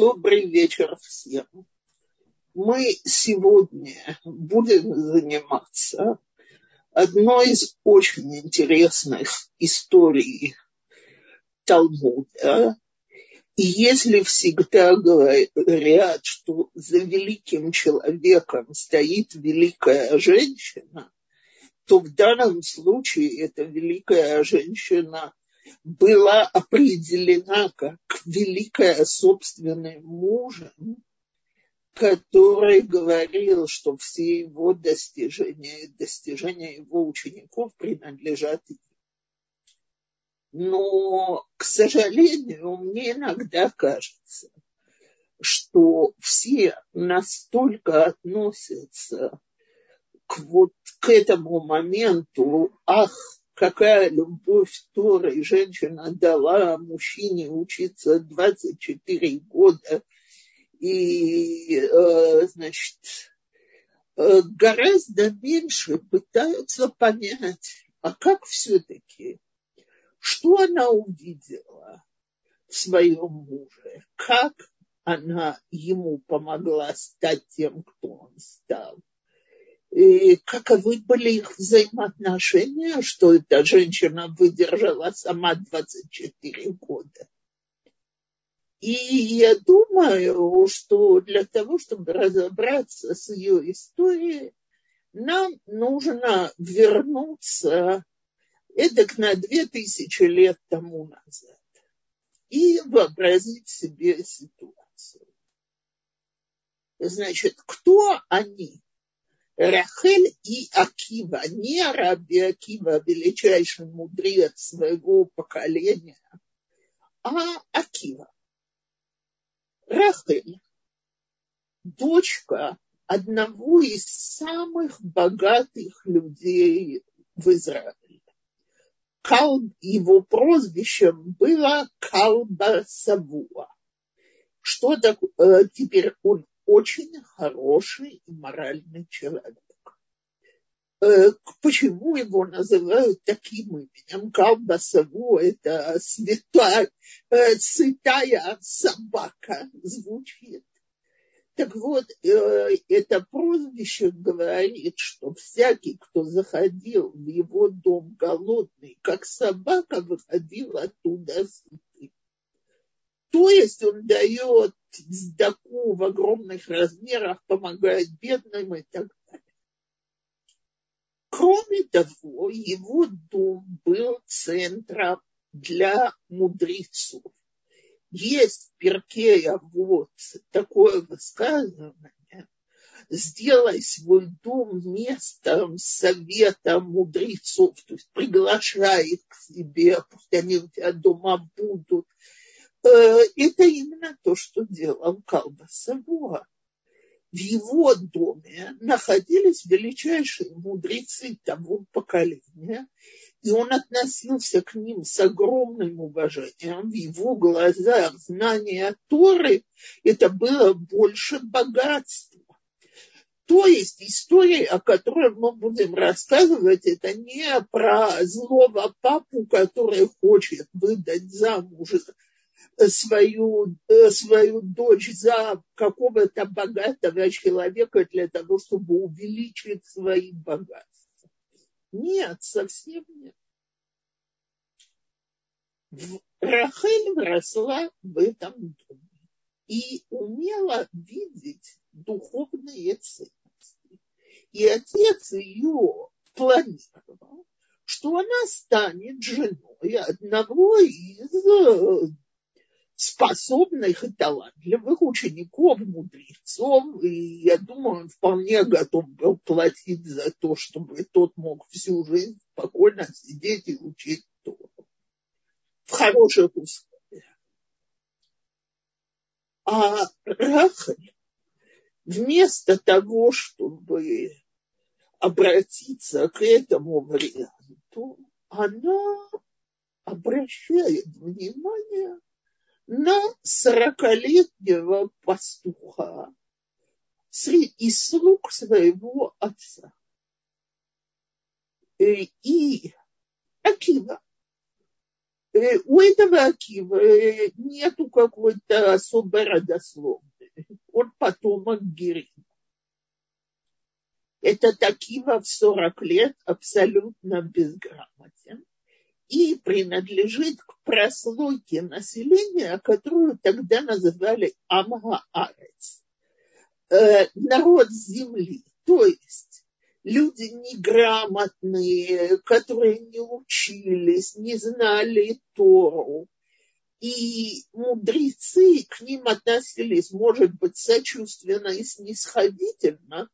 Добрый вечер всем. Мы сегодня будем заниматься одной из очень интересных историй Талмуда. И если всегда говорят, что за великим человеком стоит великая женщина, то в данном случае эта великая женщина была определена как великая собственным мужем, который говорил, что все его достижения, достижения его учеников принадлежат им. Но, к сожалению, мне иногда кажется, что все настолько относятся к вот к этому моменту, ах, какая любовь Торы женщина дала мужчине учиться 24 года. И, э, значит, э, гораздо меньше пытаются понять, а как все-таки, что она увидела в своем муже, как она ему помогла стать тем, кто он стал и каковы были их взаимоотношения, что эта женщина выдержала сама 24 года. И я думаю, что для того, чтобы разобраться с ее историей, нам нужно вернуться эдак на две тысячи лет тому назад и вообразить себе ситуацию. Значит, кто они? Рахель и Акива, не Раби Акива, величайший мудрец своего поколения, а Акива. Рахель, дочка одного из самых богатых людей в Израиле. Кал, его прозвищем было Калба Савуа. Что такое? Э, теперь он очень хороший и моральный человек. Э, почему его называют таким именем? Калбасаву – это святая, э, святая собака звучит. Так вот, э, это прозвище говорит, что всякий, кто заходил в его дом голодный, как собака, выходил оттуда сытый. То есть он дает сдаку в огромных размерах, помогает бедным и так далее. Кроме того, его дом был центром для мудрецов. Есть в Перкея вот такое высказывание, сделай свой дом местом совета мудрецов, то есть приглашай их к себе, пусть они у тебя дома будут, это именно то, что делал Калба Савуа. В его доме находились величайшие мудрецы того поколения, и он относился к ним с огромным уважением. В его глазах знание Торы – это было больше богатства. То есть история, о которой мы будем рассказывать, это не про злого папу, который хочет выдать замуж свою, э, свою дочь за какого-то богатого человека для того, чтобы увеличить свои богатства. Нет, совсем нет. Рахель росла в этом доме и умела видеть духовные ценности. И отец ее планировал, что она станет женой одного из способных и талантливых учеников, мудрецов, и я думаю, он вполне готов был платить за то, чтобы тот мог всю жизнь спокойно сидеть и учить Тору в хороших условиях. А Рахаль вместо того, чтобы обратиться к этому варианту, она обращает внимание на сорокалетнего пастуха из слуг своего отца. Э, и Акива э, у этого Акива э, нету какой-то особой родословной. Он потомок Гирина. Этот Акива в 40 лет абсолютно безграмотен и принадлежит к прослойке населения, которую тогда называли Амгаарец, э, народ земли. То есть люди неграмотные, которые не учились, не знали Тору. И мудрецы к ним относились, может быть, сочувственно и снисходительно,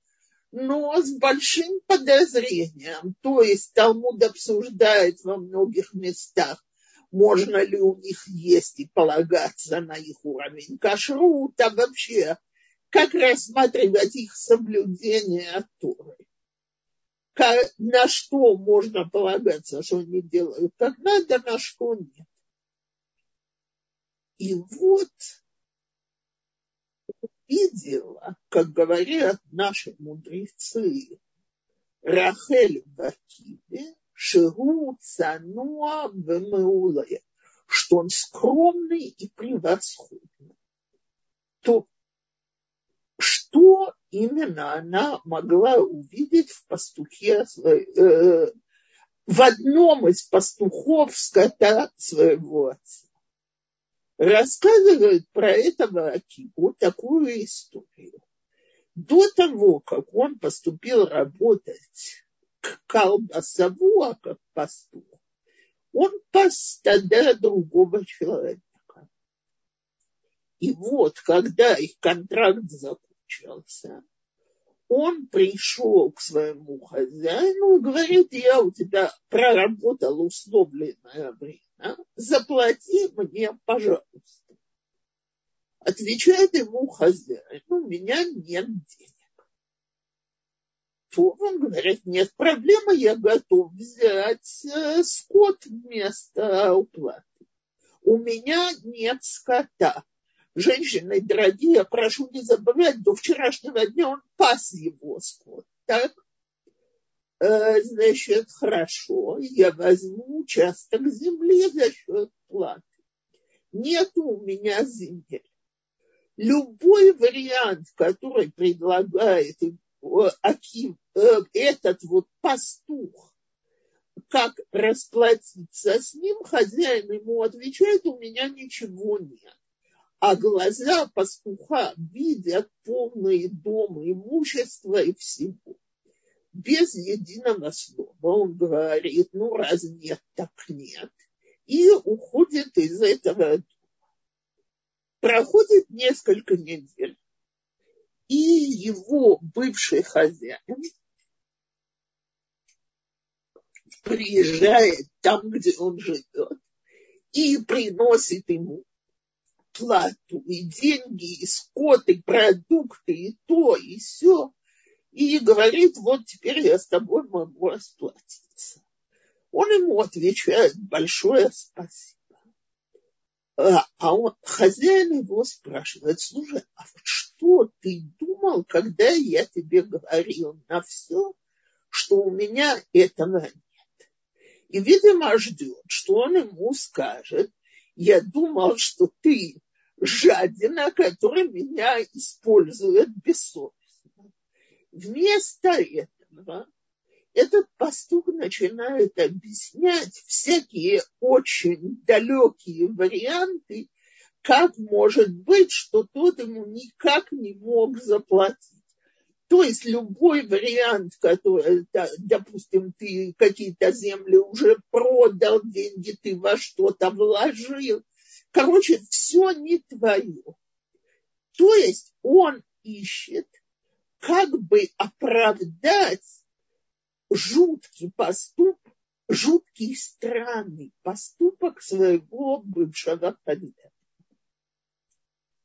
но с большим подозрением. То есть Талмуд обсуждает во многих местах, можно ли у них есть и полагаться на их уровень кашрута, вообще, как рассматривать их соблюдение Торы. Как, на что можно полагаться, что они делают как надо, на что нет. И вот видела, как говорят наши мудрецы, Рахель Бакибе, Шигу Цануа Вемеулая, что он скромный и превосходный. То что именно она могла увидеть в пастухе, э, в одном из пастухов скота своего отца? Рассказывает про этого Акиву такую историю. До того, как он поступил работать к колбасову, а как пастух, он пас стада другого человека. И вот, когда их контракт закончился, он пришел к своему хозяину и говорит, я у тебя проработал условленное время а? заплати мне, пожалуйста. Отвечает ему хозяин, у меня нет денег. То он говорит, нет проблемы, я готов взять э, скот вместо уплаты. У меня нет скота. Женщины дорогие, прошу не забывать, до вчерашнего дня он пас его скот. Так? Э, значит, хорошо, я возьму участок земли за счет платы. Нету у меня земель. Любой вариант, который предлагает э, э, этот вот пастух, как расплатиться с ним, хозяин ему отвечает, у меня ничего нет. А глаза пастуха видят полные дома, имущества и всего без единого слова. Он говорит, ну раз нет, так нет. И уходит из этого. Проходит несколько недель. И его бывший хозяин приезжает там, где он живет, и приносит ему плату, и деньги, и скот, и продукты, и то, и все и говорит, вот теперь я с тобой могу расплатиться. Он ему отвечает, большое спасибо. А, а он, хозяин его спрашивает, слушай, а что ты думал, когда я тебе говорил на все, что у меня этого нет? И, видимо, ждет, что он ему скажет, я думал, что ты жадина, который меня использует бессовестно. Вместо этого этот пастух начинает объяснять всякие очень далекие варианты, как может быть, что тот ему никак не мог заплатить. То есть любой вариант, который, допустим, ты какие-то земли уже продал, деньги ты во что-то вложил. Короче, все не твое. То есть он ищет как бы оправдать жуткий поступок, жуткий странный поступок своего бывшего хозяина.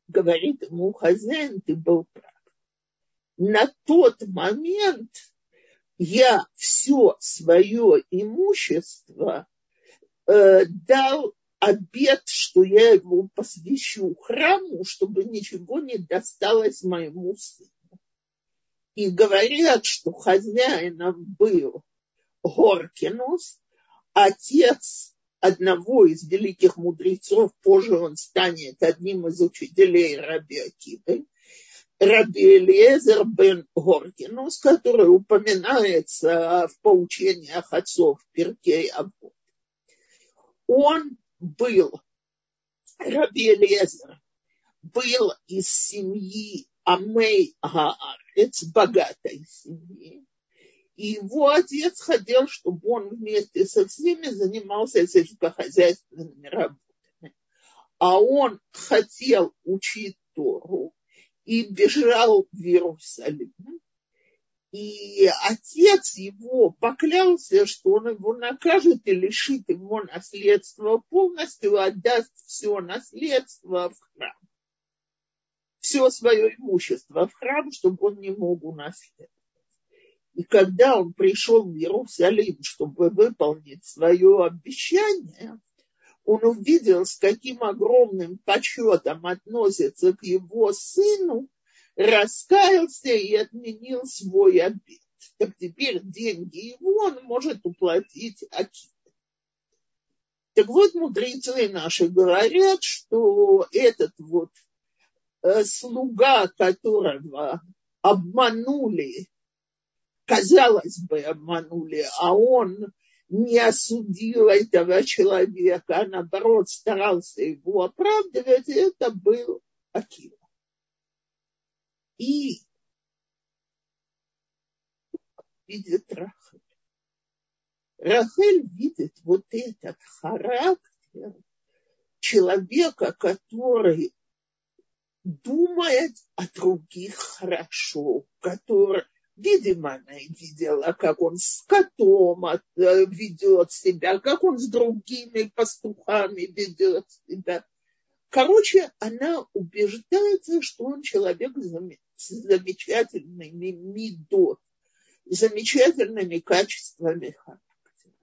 Говорит ему хозяин, ты был прав. На тот момент я все свое имущество э, дал обед, что я его посвящу храму, чтобы ничего не досталось моему сыну и говорят, что хозяином был Горкинус, отец одного из великих мудрецов, позже он станет одним из учителей Раби Акивы, Раби Элиезер бен Горгинус, который упоминается в поучениях отцов Перкей Авод. Он был, Раби Элиезер, был из семьи Амей Гаарец, богатой семьи. И его отец хотел, чтобы он вместе со всеми занимался сельскохозяйственными работами. А он хотел учить Тору и бежал в Иерусалим. И отец его поклялся, что он его накажет и лишит его наследства полностью, отдаст все наследство в храм. Все свое имущество в храм, чтобы он не мог унаследовать. И когда он пришел в Иерусалим, чтобы выполнить свое обещание, он увидел, с каким огромным почетом относится к его сыну, раскаялся и отменил свой обед. Так теперь деньги его он может уплатить Аките. Так вот, мудрецы наши говорят, что этот вот слуга, которого обманули, казалось бы, обманули, а он не осудил этого человека, а наоборот старался его оправдывать, это был Акива. И видит Рахель. Рахель видит вот этот характер человека, который думает о других хорошо, который Видимо, она видела, как он с котом э, ведет себя, как он с другими пастухами ведет себя. Короче, она убеждается, что он человек с замечательными мидот, замечательными качествами характера.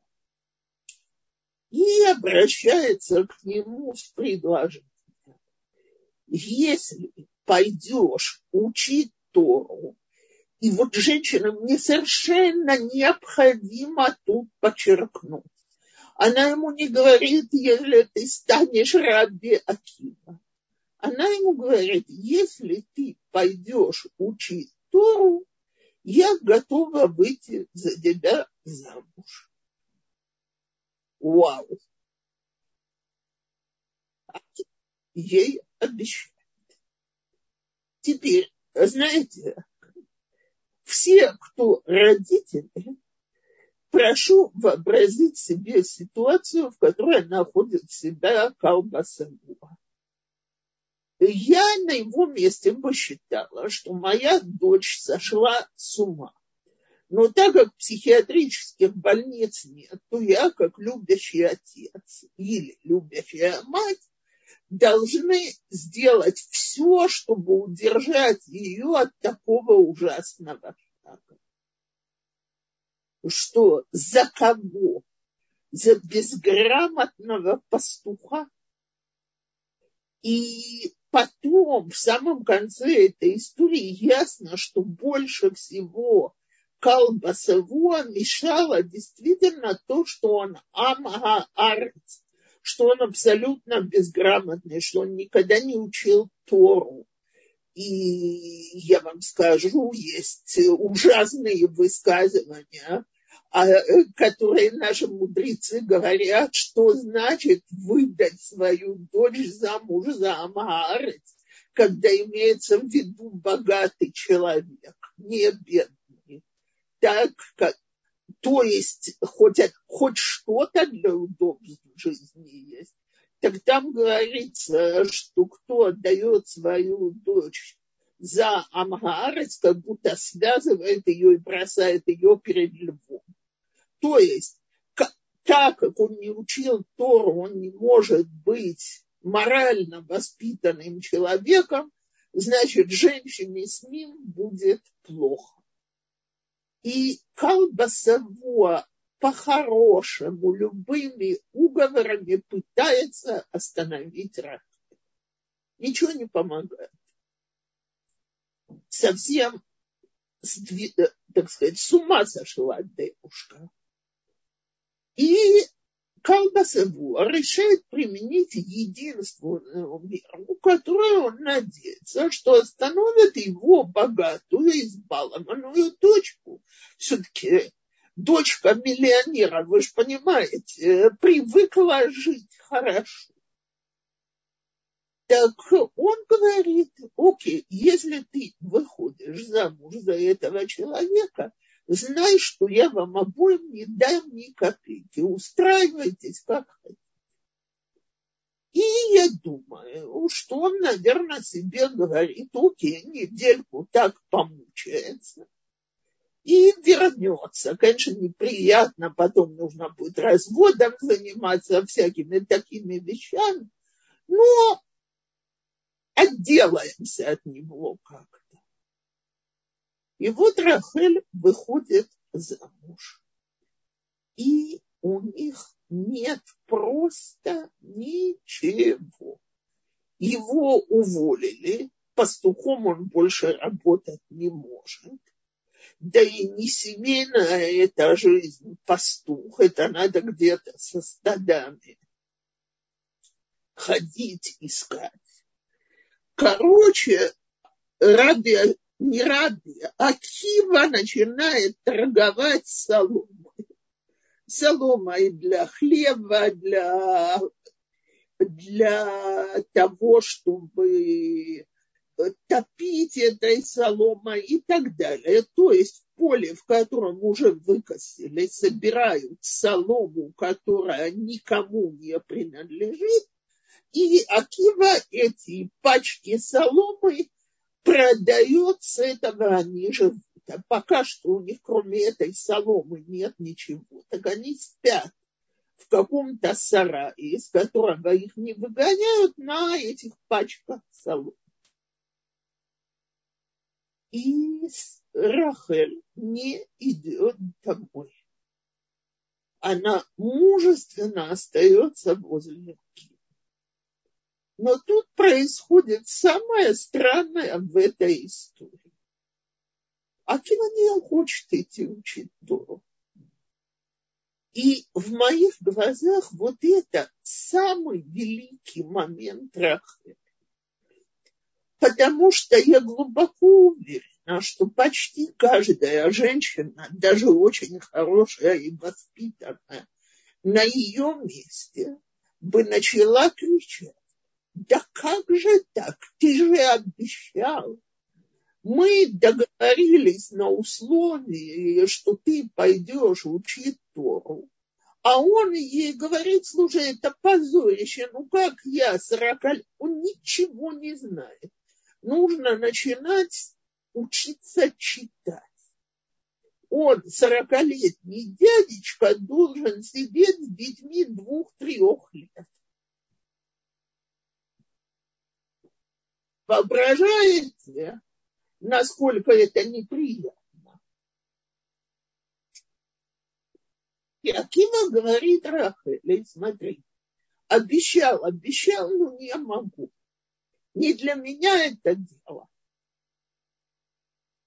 И обращается к нему с предложением. Если пойдешь учить Тору, и вот женщинам не совершенно необходимо тут подчеркнуть. Она ему не говорит, если ты станешь раби Акива. Она ему говорит, если ты пойдешь учить Тору, я готова выйти за тебя замуж. Вау. Ей обещают. Теперь, знаете, все, кто родители, прошу вообразить себе ситуацию, в которой находит себя Калбасагуа. Я на его месте бы считала, что моя дочь сошла с ума. Но так как психиатрических больниц нет, то я, как любящий отец или любящая мать, должны сделать все, чтобы удержать ее от такого ужасного шага. Что за кого? За безграмотного пастуха? И потом, в самом конце этой истории, ясно, что больше всего Калбасову мешало действительно то, что он Амага Арец, что он абсолютно безграмотный, что он никогда не учил Тору. И я вам скажу, есть ужасные высказывания, а, которые наши мудрецы говорят, что значит выдать свою дочь замуж за Амаарец, когда имеется в виду богатый человек, не бедный. Так как то есть хоть, хоть что-то для удобств жизни есть, так там говорится, что кто отдает свою дочь за Амгарец, как будто связывает ее и бросает ее перед львом. То есть, так как он не учил Тору, он не может быть морально воспитанным человеком, значит, женщине с ним будет плохо. И Калбасавуа по-хорошему любыми уговорами пытается остановить рак. Ничего не помогает. Совсем, так сказать, с ума сошла девушка. И Калбасевуа решает применить единственную меру, которую он надеется, что остановит его богатую, избалованную дочку. Все-таки дочка миллионера, вы же понимаете, привыкла жить хорошо. Так он говорит, окей, если ты выходишь замуж за этого человека, знай, что я вам обоим не дам ни копейки, устраивайтесь как хотите. И я думаю, что он, наверное, себе говорит, окей, недельку так помучается и вернется. Конечно, неприятно, потом нужно будет разводом заниматься всякими такими вещами, но отделаемся от него как-то. И вот Рахель выходит замуж. И у них нет просто ничего. Его уволили, пастухом он больше работать не может. Да и не семейная эта жизнь, пастух, это надо где-то со стадами ходить, искать. Короче, Раби, не Раби, а Кива начинает торговать соломой. Соломой для хлеба, для, для того, чтобы топить этой соломой и так далее. То есть поле, в котором уже выкосили, собирают солому, которая никому не принадлежит, и Акива эти пачки соломы продает, с этого они живут. А пока что у них кроме этой соломы нет ничего. Так они спят в каком-то сарае, из которого их не выгоняют на этих пачках соломы. И Рахель не идет домой. Она мужественно остается возле Киева. Но тут происходит самое странное в этой истории. Акива не хочет идти учить Тору. И в моих глазах вот это самый великий момент Рахеля. Потому что я глубоко уверена, что почти каждая женщина, даже очень хорошая и воспитанная, на ее месте бы начала кричать да как же так? Ты же обещал. Мы договорились на условии, что ты пойдешь учить Тору. А он ей говорит, слушай, это позорище, ну как я, 40 лет, он ничего не знает. Нужно начинать учиться читать. Он, сорокалетний дядечка, должен сидеть с детьми двух-трех лет. Воображаете, насколько это неприятно? И Акима говорит Рахеле, смотри, обещал, обещал, но не могу. Не для меня это дело.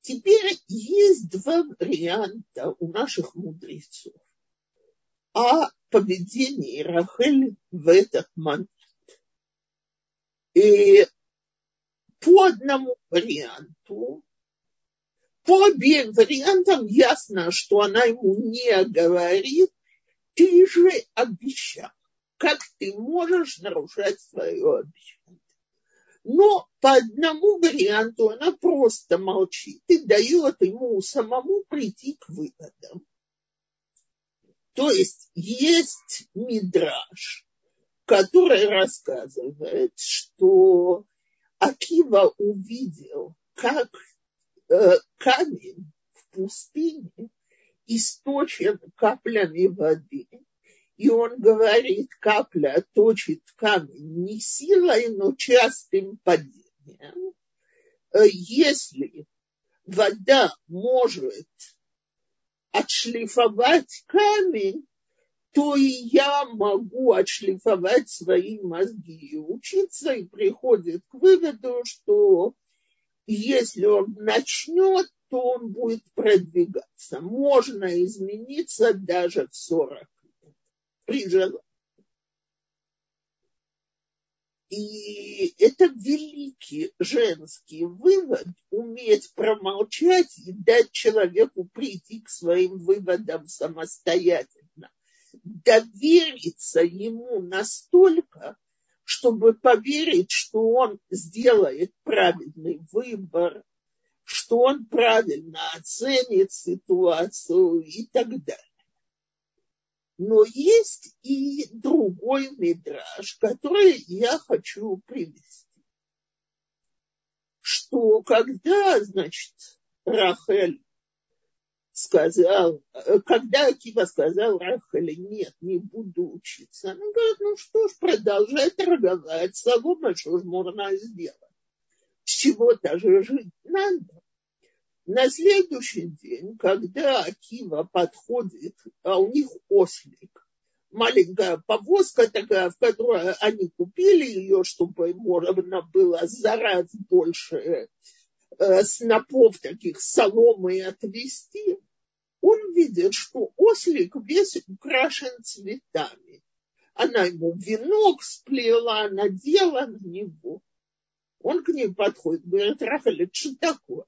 Теперь есть два варианта у наших мудрецов о поведении Рахель в этот момент. И по одному варианту. По обеим вариантам ясно, что она ему не говорит, ты же обещал. Как ты можешь нарушать свое обещание? Но по одному варианту она просто молчит и дает ему самому прийти к выводам. То есть есть мидраж, который рассказывает, что Акива увидел, как э, камень в пустыне источен каплями воды. И он говорит, капля точит камень не силой, но частым падением. Э, если вода может отшлифовать камень, то и я могу отшлифовать свои мозги и учиться, и приходит к выводу, что если он начнет, то он будет продвигаться. Можно измениться даже в 40 лет. при. И это великий женский вывод уметь промолчать и дать человеку прийти к своим выводам самостоятельно. Довериться ему настолько, чтобы поверить, что он сделает правильный выбор, что он правильно оценит ситуацию и так далее. Но есть и другой мидраж, который я хочу привести. Что когда, значит, Рахель сказал, когда Акива сказал Рахеле, нет, не буду учиться, она говорит, ну что ж, продолжай торговать, солома, что ж можно сделать. С чего-то же жить надо. На следующий день, когда Акива подходит, а у них ослик, маленькая повозка такая, в которой они купили ее, чтобы можно было за раз больше э, снопов таких соломы отвезти, он видит, что ослик весь украшен цветами. Она ему венок сплела, надела на него. Он к ней подходит, говорит, Рафаэль, что такое?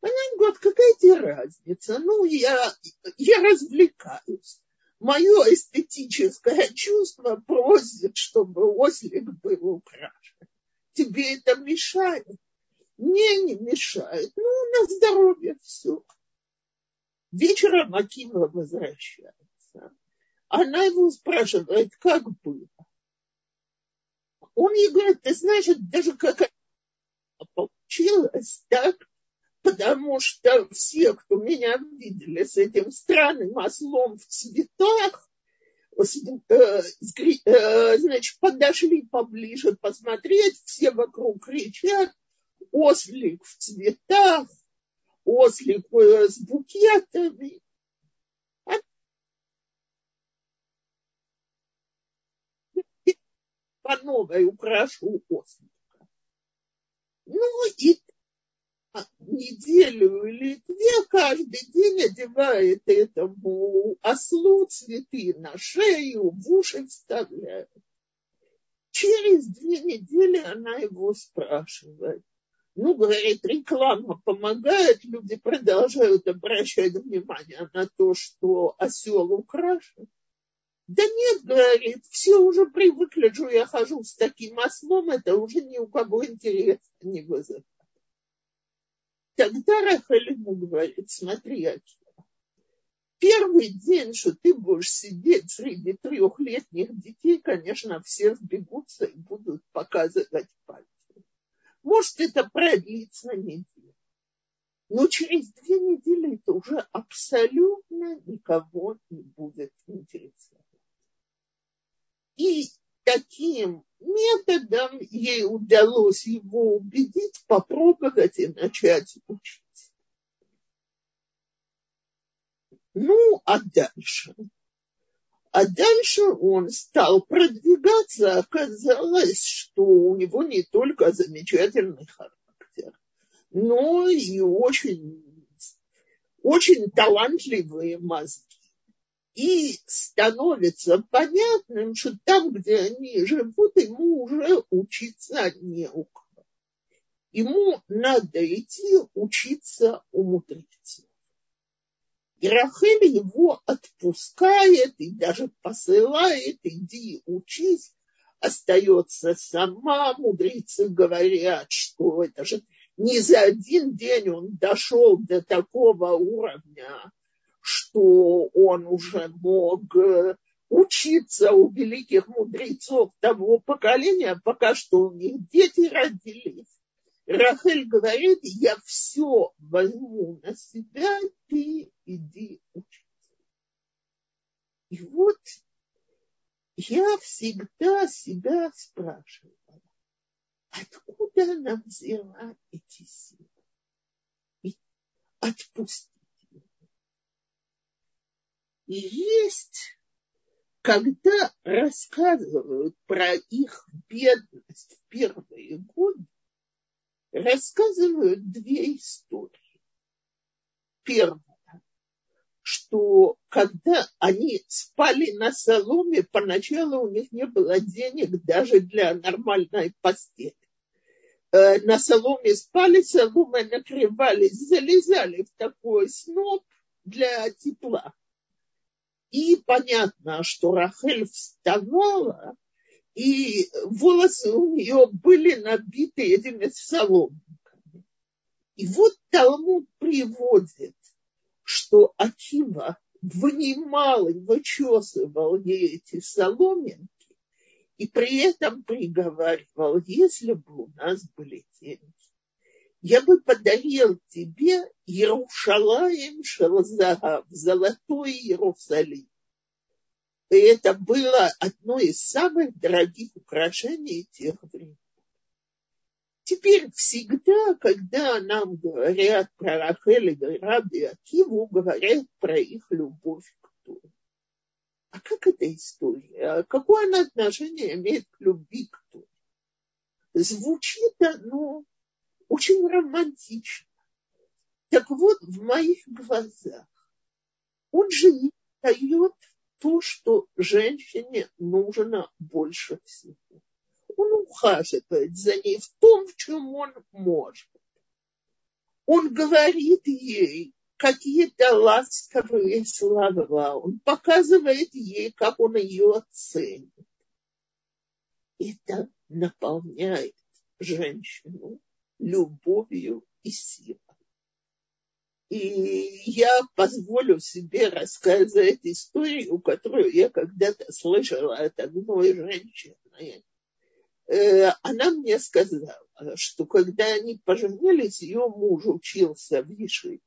Она говорит, какая тебе разница? Ну, я, я развлекаюсь. Мое эстетическое чувство просит, чтобы ослик был украшен. Тебе это мешает? Не, не мешает. Ну, на здоровье все. Вечером Акива возвращается. Она его спрашивает, как было. Он ей говорит, ты знаешь, даже как получилось так, потому что все, кто меня видели с этим странным ослом в цветах, э, э, значит, подошли поближе посмотреть, все вокруг кричат, ослик в цветах, ослик с букетами. По новой украшу ослика. Ну и неделю или две каждый день одевает этому ослу цветы на шею, в уши вставляет. Через две недели она его спрашивает. Ну, говорит, реклама помогает, люди продолжают обращать внимание на то, что осел украшен. Да нет, говорит, все уже привыкли, что я хожу с таким ослом, это уже ни у кого интереса не вызывает. Тогда Рахаль ему говорит, смотри, Акива, первый день, что ты будешь сидеть среди трехлетних детей, конечно, все сбегутся и будут показывать пальцы. Может, это продлится неделю. Но через две недели это уже абсолютно никого не будет интересовать. И таким методом ей удалось его убедить, попробовать и начать учить. Ну, а дальше? А дальше он стал продвигаться, оказалось, что у него не только замечательный характер, но и очень, очень талантливые мозги и становится понятным, что там, где они живут, ему уже учиться не у кого. Ему надо идти учиться у мудрецов. И Рахель его отпускает и даже посылает, иди учись, остается сама. Мудрецы говорят, что это же не за один день он дошел до такого уровня, что он уже мог э, учиться у великих мудрецов того поколения, пока что у них дети родились. Рахель говорит, я все возьму на себя, ты иди учиться. И вот я всегда себя спрашивала, откуда она взяла эти силы? И отпустить и есть, когда рассказывают про их бедность в первые годы, рассказывают две истории. Первая, что когда они спали на соломе, поначалу у них не было денег даже для нормальной постели. Э, на соломе спали, соломой накрывались, залезали в такой сноп для тепла. И понятно, что Рахель вставала, и волосы у нее были набиты этими соломками. И вот Талмуд приводит, что Акива вынимал и вычесывал ей эти соломинки, и при этом приговаривал, если бы у нас были деньги, я бы подарил тебе Иерушалаем Шалзагав, золотой Иерусалим. И это было одно из самых дорогих украшений тех времен. Теперь всегда, когда нам говорят про Рахель и Раби Акиву, говорят про их любовь к Торе. А как эта история? Какое она отношение имеет к любви к Торе? Звучит оно очень романтично. Так вот, в моих глазах он же не дает то, что женщине нужно больше всего. Он ухаживает за ней в том, в чем он может. Он говорит ей какие-то ласковые слова. Он показывает ей, как он ее ценит. Это наполняет женщину любовью и силой. И я позволю себе рассказать историю, которую я когда-то слышала от одной женщины. Э, она мне сказала, что когда они поженились, ее муж учился в Ешиве,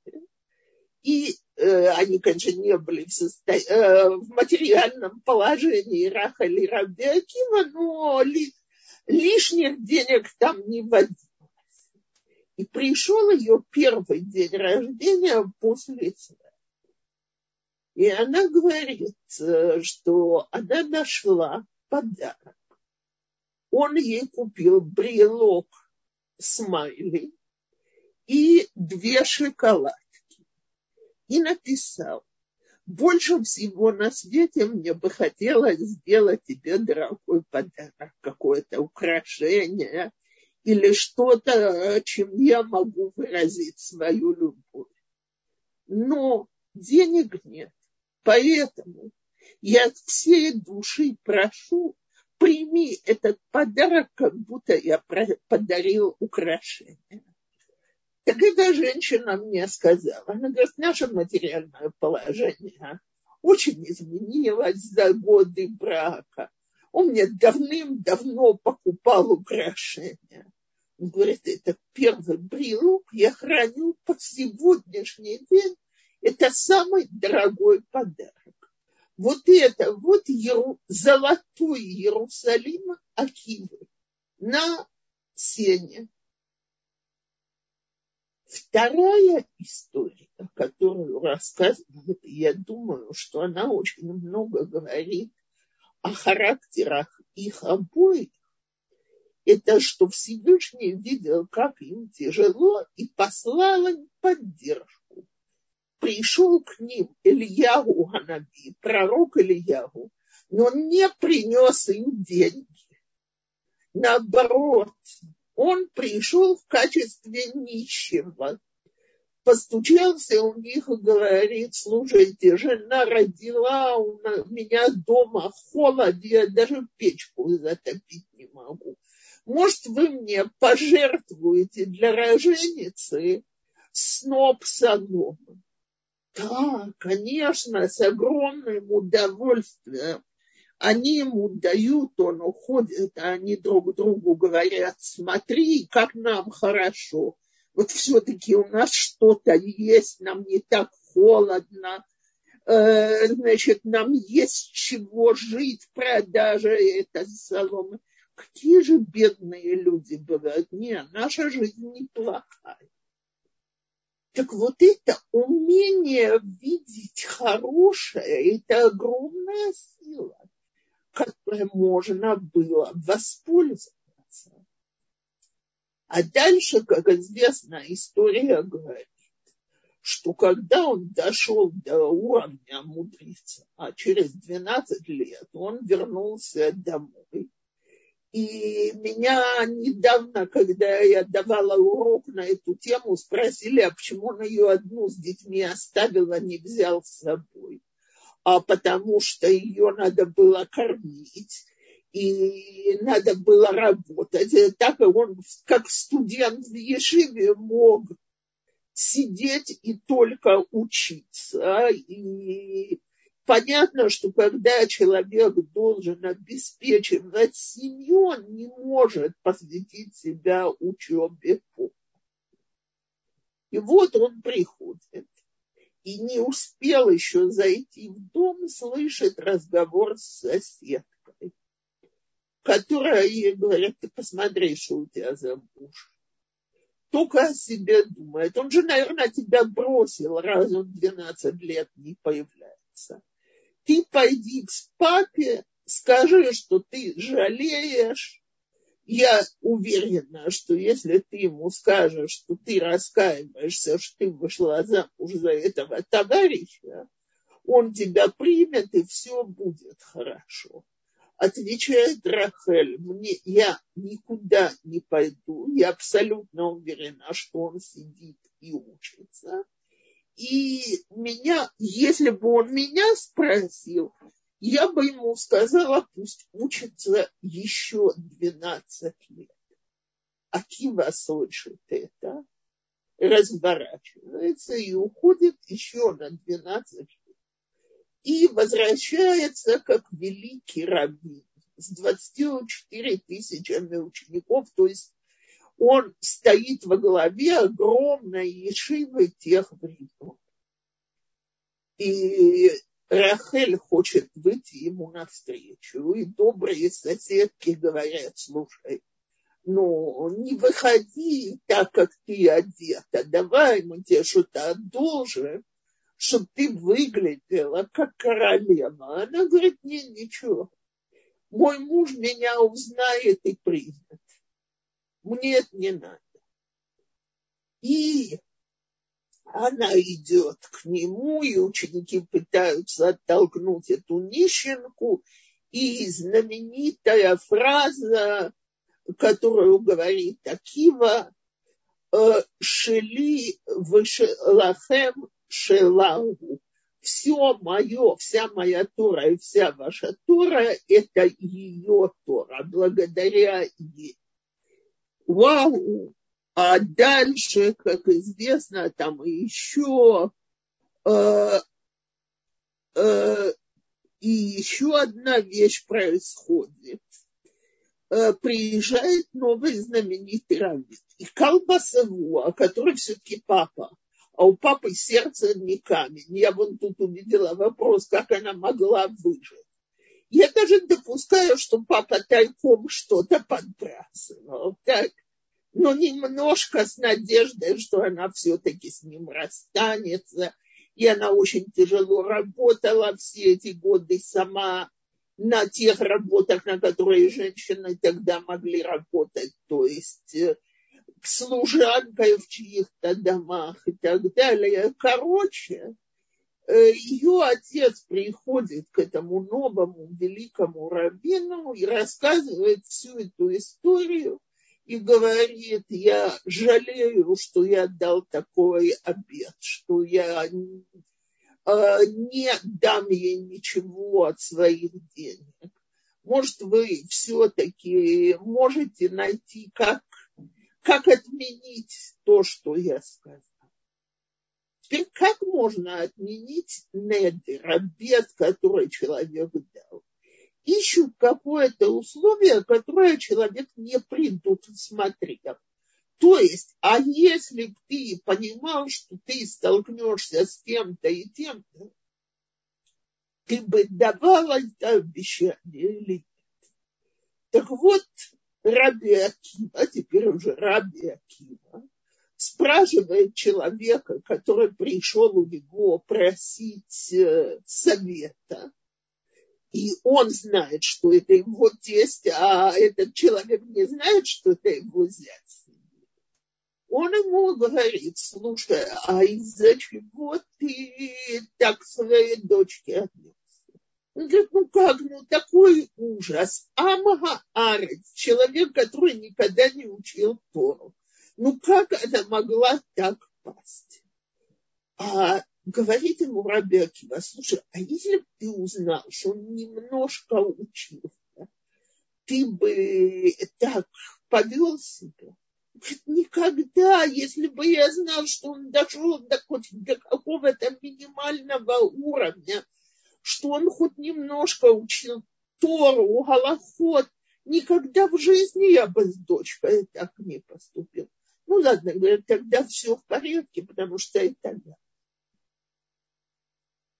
и э, они, конечно, не были в, состо... э, в материальном положении Рахали Рабиакива, но ли... лишних денег там не водилось. И пришел ее первый день рождения после свадьбы. И она говорит, э, что она нашла подарок. Он ей купил брелок смайли и две шоколадки. И написал, больше всего на свете мне бы хотелось сделать тебе дорогой подарок, какое-то украшение, или что-то, чем я могу выразить свою любовь. Но денег нет. Поэтому я от всей души прошу, прими этот подарок, как будто я подарил украшение. Так эта женщина мне сказала, она говорит, наше материальное положение очень изменилось за годы брака. Он мне давным-давно покупал украшения. Он говорит, это первый брелок, я храню по сегодняшний день. Это самый дорогой подарок. Вот это, вот Еру, золотой Иерусалим Акивы на сене. Вторая история, которую рассказывает, я думаю, что она очень много говорит о характерах их обоих, это что Всевышний видел, как им тяжело, и послал им поддержку. Пришел к ним Ильягу Ханаби, пророк Ильягу, но не принес им деньги. Наоборот, он пришел в качестве нищего, постучался у них и говорит, слушайте, жена родила, у меня дома холод, я даже печку затопить не могу. Может, вы мне пожертвуете для роженицы сноп соломы? Да, конечно, с огромным удовольствием. Они ему дают, он уходит, а они друг другу говорят, смотри, как нам хорошо. Вот все-таки у нас что-то есть, нам не так холодно, э, значит, нам есть чего жить, продажа это соломы. Какие же бедные люди бывают? Не, наша жизнь неплохая. Так вот это умение видеть хорошее, это огромная сила, которой можно было воспользоваться. А дальше, как известно, история говорит, что когда он дошел до уровня мудреца, а через 12 лет он вернулся домой, и меня недавно, когда я давала урок на эту тему, спросили, а почему он ее одну с детьми оставил, а не взял с собой. А потому что ее надо было кормить, и надо было работать. Так он, как студент в Ешиве, мог сидеть и только учиться. И понятно, что когда человек должен обеспечивать семью, он не может посвятить себя учебе. И вот он приходит и не успел еще зайти в дом, слышит разговор с соседкой, которая ей говорит, ты посмотри, что у тебя за муж. Только о себе думает. Он же, наверное, тебя бросил, раз он 12 лет не появляется ты пойди к папе, скажи, что ты жалеешь. Я уверена, что если ты ему скажешь, что ты раскаиваешься, что ты вышла замуж за этого товарища, он тебя примет, и все будет хорошо. Отвечает Рахель, мне, я никуда не пойду, я абсолютно уверена, что он сидит и учится. И меня, если бы он меня спросил, я бы ему сказала, пусть учится еще 12 лет. Акива слышит это, разворачивается и уходит еще на 12 лет. И возвращается как великий рабин с 24 тысячами учеников, то есть он стоит во главе огромной ешивы тех времен. И Рахель хочет выйти ему навстречу, и добрые соседки говорят, слушай, ну, не выходи так, как ты одета, давай мы тебе что-то одолжим, чтобы ты выглядела как королева. Она говорит, нет, ничего, мой муж меня узнает и примет мне это не надо. И она идет к нему, и ученики пытаются оттолкнуть эту нищенку, и знаменитая фраза, которую говорит Акива, «Э, «Шели лахем шелаху». Все мое, вся моя Тора и вся ваша Тора – это ее Тора, благодаря ей вау, а дальше, как известно, там еще э, э, и еще одна вещь происходит. Э, приезжает новый знаменитый раввин. И Калбасавуа, который все-таки папа, а у папы сердце не камень. Я вон тут увидела вопрос, как она могла выжить. Я даже допускаю, что папа тайком что-то подбрасывал. Так? Но немножко с надеждой, что она все-таки с ним расстанется. И она очень тяжело работала все эти годы сама на тех работах, на которые женщины тогда могли работать. То есть э, служанкой в чьих-то домах и так далее. Короче, Э, ее отец приходит к этому новому великому раввину и рассказывает всю эту историю и говорит, я жалею, что я дал такой обед, что я э, не дам ей ничего от своих денег. Может, вы все-таки можете найти, как, как отменить то, что я сказал. Теперь как можно отменить недер, обед, который человек дал? Ищут какое-то условие, которое человек не предусмотрел. То есть, а если ты понимал, что ты столкнешься с тем-то и тем-то, ты бы давал это обещание или нет? Так вот, Раби Акива, теперь уже Раби Акива, спрашивает человека, который пришел у него просить э, совета, и он знает, что это его тесть, а этот человек не знает, что это его зять. он ему говорит, слушай, а из-за чего ты так своей дочке отнесся? Ну как, ну такой ужас. Амага Арец, человек, который никогда не учил Тору. Ну как она могла так пасть? А говорит ему Раби Акива, слушай, а если бы ты узнал, что он немножко учился, ты бы так повел себя? никогда, если бы я знал, что он дошел до, до какого-то минимального уровня, что он хоть немножко учил Тору, Галахот, никогда в жизни я бы с дочкой так не поступил. Ну ладно, говорят, тогда все в порядке, потому что это я.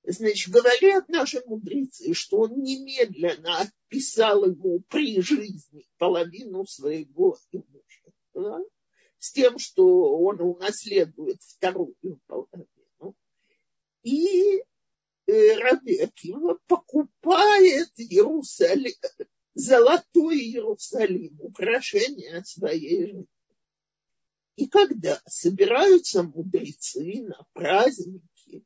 Значит, говорят наши мудрецы, что он немедленно отписал ему при жизни половину своего имущества с тем, что он унаследует вторую половину. И Раби Акива покупает Иерусалим, золотой Иерусалим, украшение своей жизни. И когда собираются мудрецы на праздники,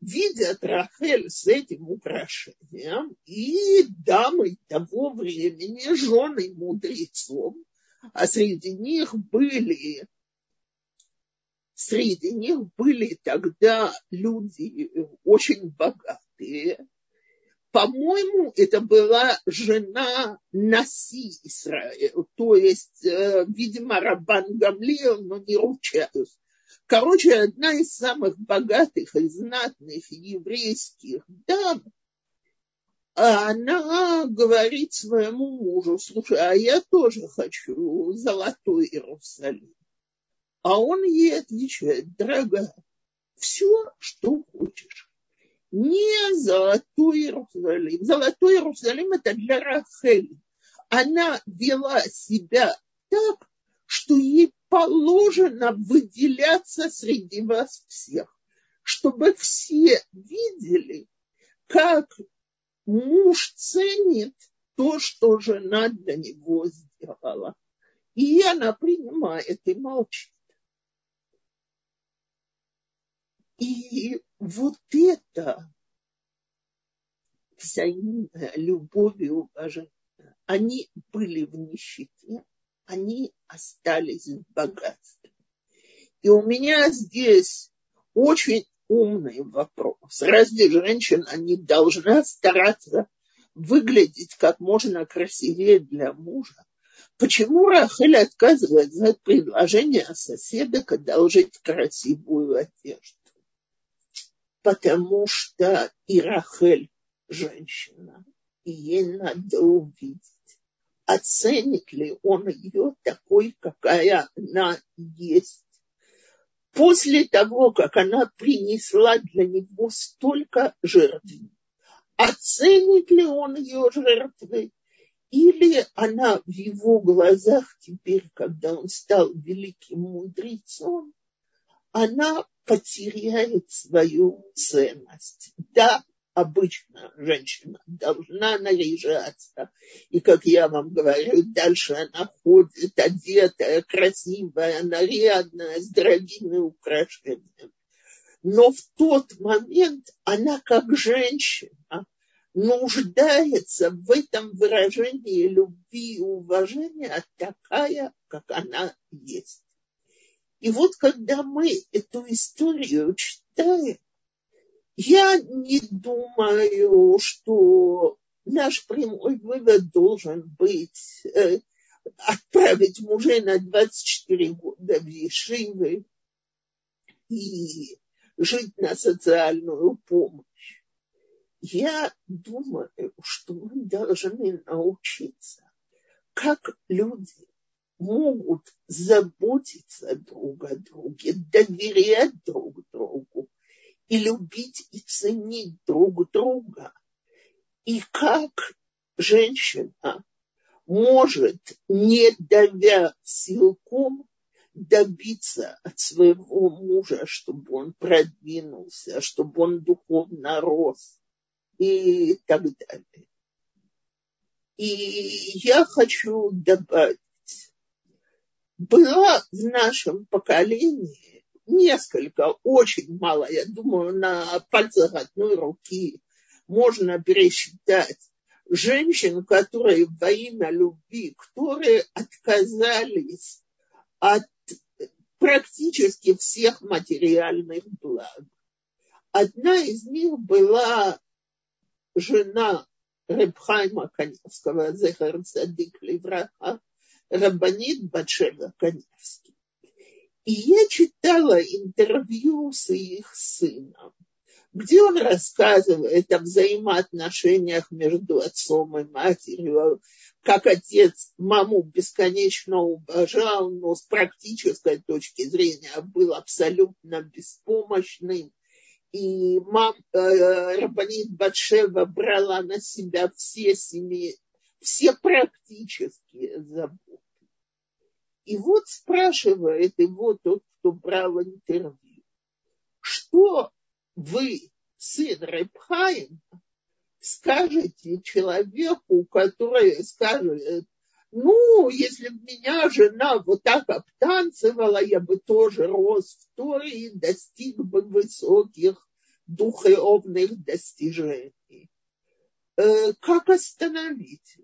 видят Рахель с этим украшением, и дамы того времени, жены мудрецов, а среди них были среди них были тогда люди очень богатые, по-моему, это была жена Наси Израиля, то есть, э, видимо, Рабан Гамлиел, но не ручаюсь. Короче, одна из самых богатых и знатных еврейских дам, она говорит своему мужу, слушай, а я тоже хочу золотой Иерусалим. А он ей отвечает, дорогая, все, что хочешь не Золотой Иерусалим. Золотой Иерусалим это для Рахели. Она вела себя так, что ей положено выделяться среди вас всех, чтобы все видели, как муж ценит то, что жена для него сделала. И она принимает и молчит. И вот это взаимная любовь и уважение, они были в нищете, они остались в богатстве. И у меня здесь очень умный вопрос. Разве женщина не должна стараться выглядеть как можно красивее для мужа? Почему Рахель отказывается от предложения соседа одолжить красивую одежду? Потому что и Рахель женщина, и ей надо увидеть, оценит ли он ее такой, какая она есть. После того, как она принесла для него столько жертв, оценит ли он ее жертвы, или она в его глазах теперь, когда он стал великим мудрецом, она потеряет свою ценность. Да, обычно женщина должна наряжаться. И, как я вам говорю, дальше она ходит одетая, красивая, нарядная, с дорогими украшениями. Но в тот момент она, как женщина, нуждается в этом выражении любви и уважения такая, как она есть. И вот когда мы эту историю читаем, я не думаю, что наш прямой вывод должен быть э, отправить мужей на 24 года в Ешивы и жить на социальную помощь. Я думаю, что мы должны научиться, как люди могут заботиться друг о друге, доверять друг другу и любить и ценить друг друга. И как женщина может, не давя силком, добиться от своего мужа, чтобы он продвинулся, чтобы он духовно рос и так далее. И я хочу добавить, была в нашем поколении несколько, очень мало, я думаю, на пальцах одной руки можно пересчитать женщин, которые во имя любви, которые отказались от практически всех материальных благ. Одна из них была жена Ребхайма Каневского, Зехар Левраха, Рабанит Батшева Каневский. И я читала интервью с их сыном, где он рассказывает о взаимоотношениях между отцом и матерью, как отец маму бесконечно уважал, но с практической точки зрения был абсолютно беспомощным. И мам, э, Рабанит Батшева брала на себя все семьи, все практические заботы. И вот спрашивает его тот, кто брал интервью, что вы, сын Репхаима, скажете человеку, который скажет, ну, если бы меня жена вот так обтанцевала, я бы тоже рос в Торе и достиг бы высоких духовных достижений. Э, как остановить?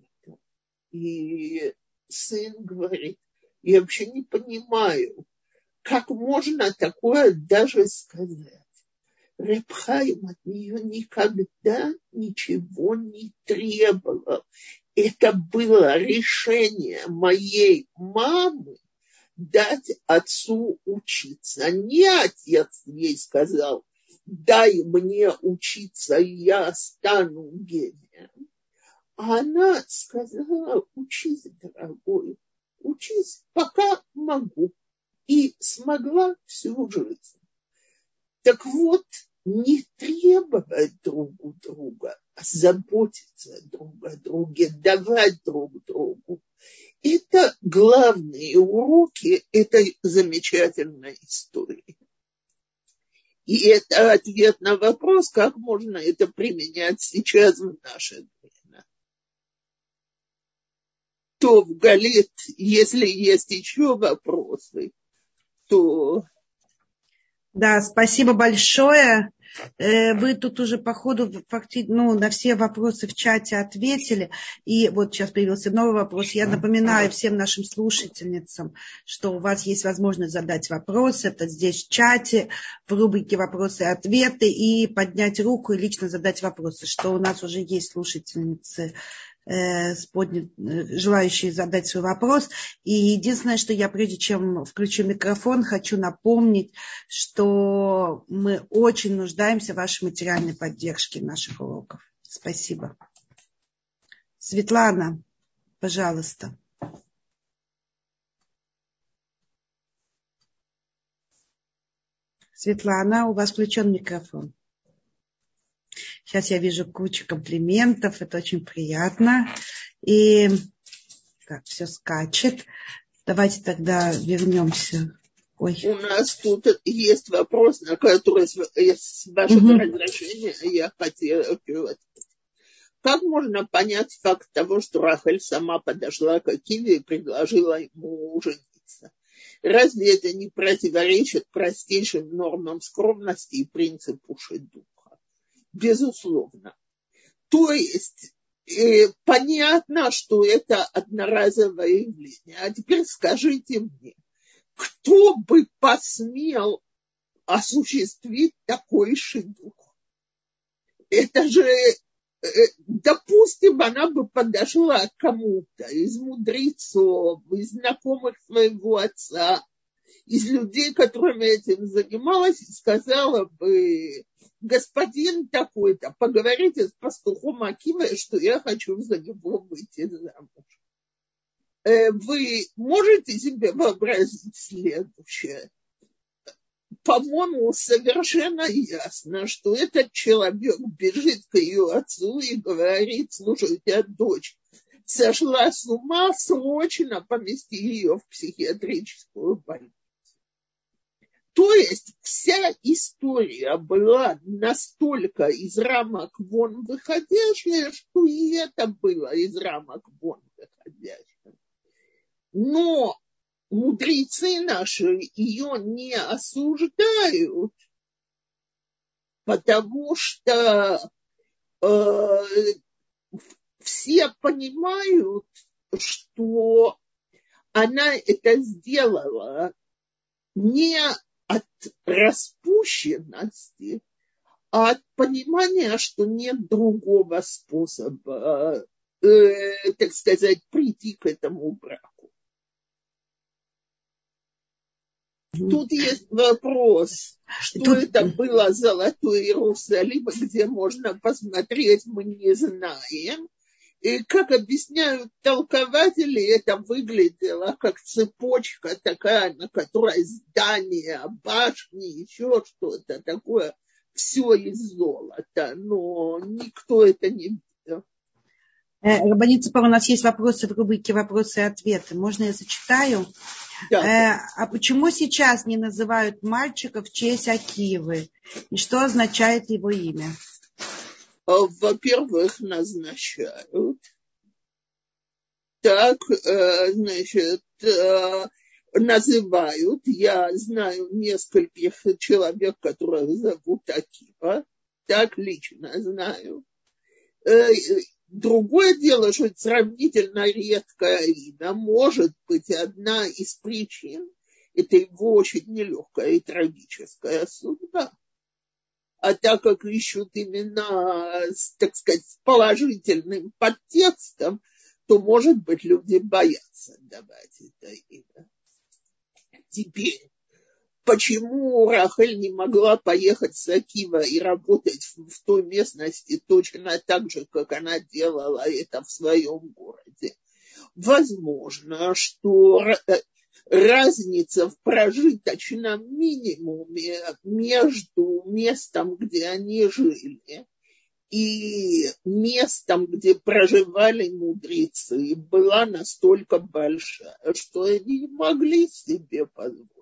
И сын говорит, я вообще не понимаю, как можно такое даже сказать. Репхаим от нее никогда ничего не требовал. Это было решение моей мамы дать отцу учиться. Не отец ей сказал, дай мне учиться, и я стану гением. А она сказала, учись, дорогой, учись, пока могу. И смогла всю жизнь. Так вот, не требовать друг у друга, а заботиться друг о друге, давать друг другу. Это главные уроки этой замечательной истории. И это ответ на вопрос, как можно это применять сейчас в наше время. То в Галит, если есть еще вопросы, то да, спасибо большое. Э, вы тут уже по ходу ну, на все вопросы в чате ответили. И вот сейчас появился новый вопрос. Я напоминаю всем нашим слушательницам, что у вас есть возможность задать вопросы. Это здесь в чате, в рубрике «Вопросы и ответы» и поднять руку и лично задать вопросы, что у нас уже есть слушательницы Э, поднят, э, желающие задать свой вопрос. И единственное, что я, прежде чем включу микрофон, хочу напомнить, что мы очень нуждаемся в вашей материальной поддержке наших уроков. Спасибо. Светлана, пожалуйста. Светлана, у вас включен микрофон. Сейчас я вижу кучу комплиментов, это очень приятно. И так, все скачет. Давайте тогда вернемся. Ой. У нас тут есть вопрос, на который, с вашего угу. разрешения, я хотела ответить. Как можно понять факт того, что Рахель сама подошла к Акиве и предложила ему жениться? Разве это не противоречит простейшим нормам скромности и принципу шеду? Безусловно. То есть э, понятно, что это одноразовое явление. А теперь скажите мне, кто бы посмел осуществить такой шедух? Это же, э, допустим, она бы подошла кому-то из мудрецов, из знакомых своего отца, из людей, которыми этим занималась, и сказала бы, господин такой-то, поговорите с пастухом Акивой, что я хочу за него выйти замуж. Э, вы можете себе вообразить следующее? По-моему, совершенно ясно, что этот человек бежит к ее отцу и говорит, слушайте, дочь сошла с ума, срочно помести ее в психиатрическую больницу. То есть вся история была настолько из рамок вон выходящая, что и это было из рамок вон выходящее. Но мудрецы наши ее не осуждают, потому что э, все понимают, что она это сделала не от распущенности, а от понимания, что нет другого способа, э, так сказать, прийти к этому браку. Тут есть вопрос, что Тут... это было Золотой Иерусалим, где можно посмотреть, мы не знаем. И как объясняют толкователи, это выглядело как цепочка такая, на которой здание, башни, еще что-то такое, все из золота, но никто это не видел. Э, Рабаница, у нас есть вопросы в рубрике «Вопросы и ответы». Можно я зачитаю? Да. Э, а почему сейчас не называют мальчика в честь Акивы? И что означает его имя? А, во-первых, назначают. Так, э, значит, э, называют. Я знаю нескольких человек, которых зовут Акива. Так лично знаю. Э, другое дело, что это сравнительно редкое имя. Может быть, одна из причин – это его очень нелегкая и трагическая судьба а так как ищут именно, так сказать, с положительным подтекстом, то, может быть, люди боятся давать это имя. Теперь, почему Рахель не могла поехать с Акива и работать в, той местности точно так же, как она делала это в своем городе? Возможно, что разница в прожиточном минимуме между местом, где они жили, и местом, где проживали мудрецы, была настолько большая, что они не могли себе позволить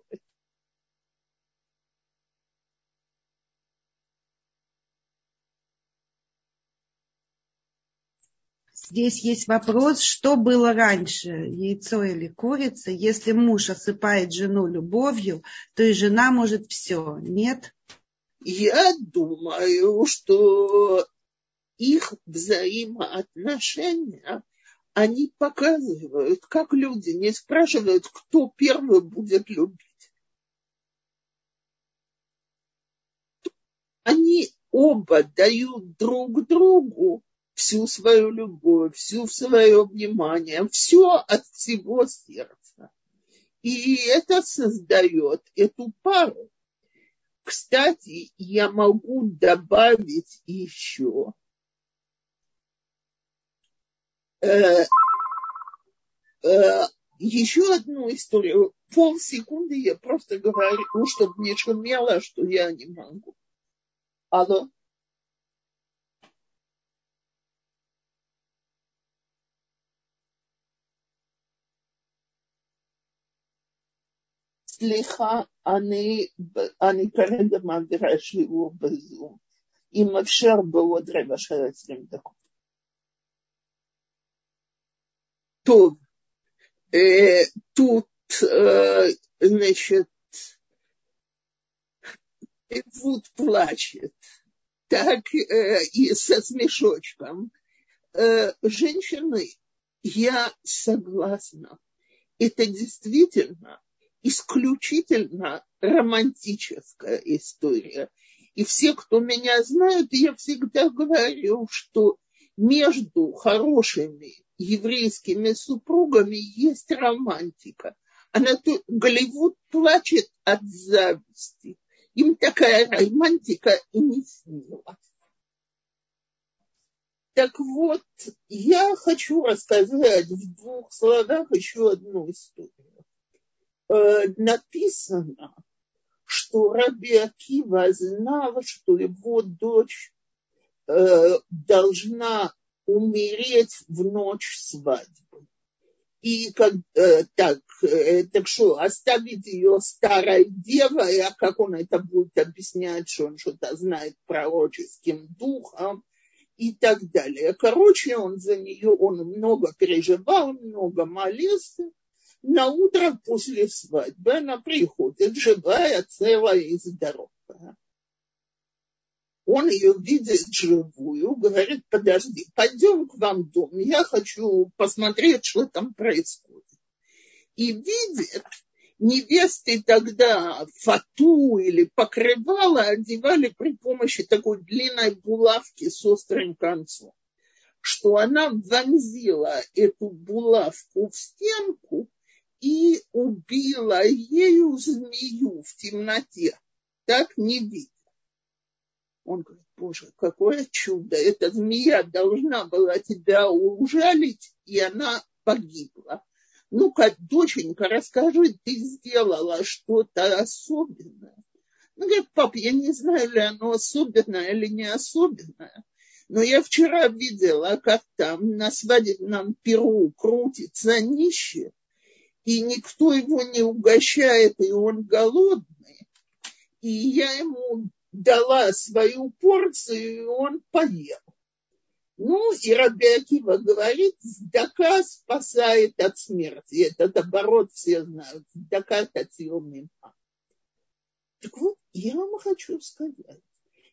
Здесь есть вопрос, что было раньше, яйцо или курица. Если муж осыпает жену любовью, то и жена может все. Нет? Я думаю, что их взаимоотношения, они показывают, как люди не спрашивают, кто первый будет любить. Они оба дают друг другу всю свою любовь, всю свое внимание, все от всего сердца. И это создает эту пару. Кстати, я могу добавить еще э, э, еще одну историю. Полсекунды я просто говорю, чтобы не шумело, что я не могу. Алло? סליחה, אני, אני כרגע מעבירה שיעור בזום. אם אפשר בעוד רבע של עשרים דקות. טוב, тут, значит, Вуд плачет, так и со смешочком. Женщины, я согласна. Это действительно исключительно романтическая история. И все, кто меня знают, я всегда говорю, что между хорошими еврейскими супругами есть романтика. Она Голливуд плачет от зависти. Им такая романтика и не снилась. Так вот, я хочу рассказать в двух словах еще одну историю. Э, написано, что Раби Акива знал, что его дочь э, должна умереть в ночь свадьбы. И как, э, так, э, так что оставить ее старой девой, а как он это будет объяснять, что он что-то знает пророческим духом и так далее. Короче, он за нее, он много переживал, много молился, На утро после свадьбы она приходит живая, целая и здоровая. Он ее видит живую, говорит, подожди, пойдем к вам в дом, я хочу посмотреть, что там происходит. И видит, невесты тогда фату или покрывало одевали при помощи такой длинной булавки с острым концом, что она вонзила эту булавку в стенку и убила ею змею в темноте. Так не видно. Он говорит, боже, какое чудо, эта змея должна была тебя ужалить, и она погибла. Ну-ка, доченька, расскажи, ты сделала что-то особенное. Он говорит, пап, я не знаю, ли оно особенное или не особенное, но я вчера видела, как там на свадебном перу крутится нищий, и никто его не угощает, и он голодный. И я ему дала свою порцию, и он поел. Ну, и Раби Акива говорит, Сдака спасает от смерти. Этот оборот все знают. Сдака татил Так вот, я вам хочу сказать.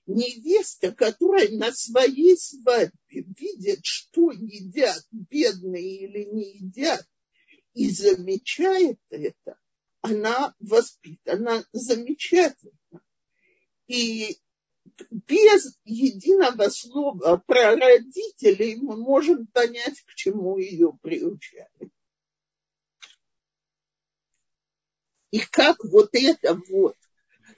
Невеста, которая на своей свадьбе видит, что едят бедные или не едят, и замечает это, она воспитана замечательно. И без единого слова про родителей мы можем понять, к чему ее приучали. И как вот это вот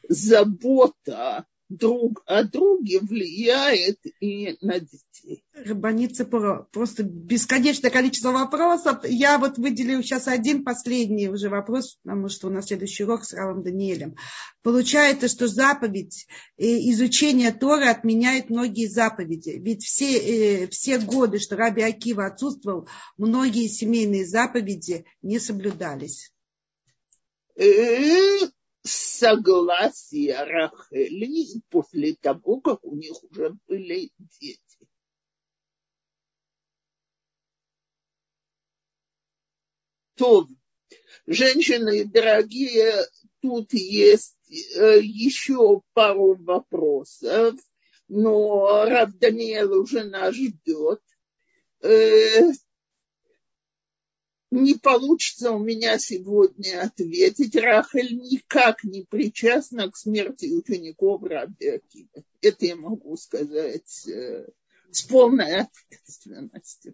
забота друг о друге влияет и на детей. Рабаница просто бесконечное количество вопросов. Я вот выделю сейчас один последний уже вопрос, потому что у нас следующий урок с Равом Даниэлем. Получается, что заповедь э, изучения Тора отменяет многие заповеди. Ведь все, э, все годы, что Раби Акива отсутствовал, многие семейные заповеди не соблюдались. Э, согласия Рахели после того, как у них уже были дети. То, женщины дорогие, тут есть э, еще пару вопросов, но Раб уже нас ждет. Не получится у меня сегодня ответить. Рахель никак не причастна к смерти учеников Раби Акива. Это я могу сказать э, с полной ответственностью.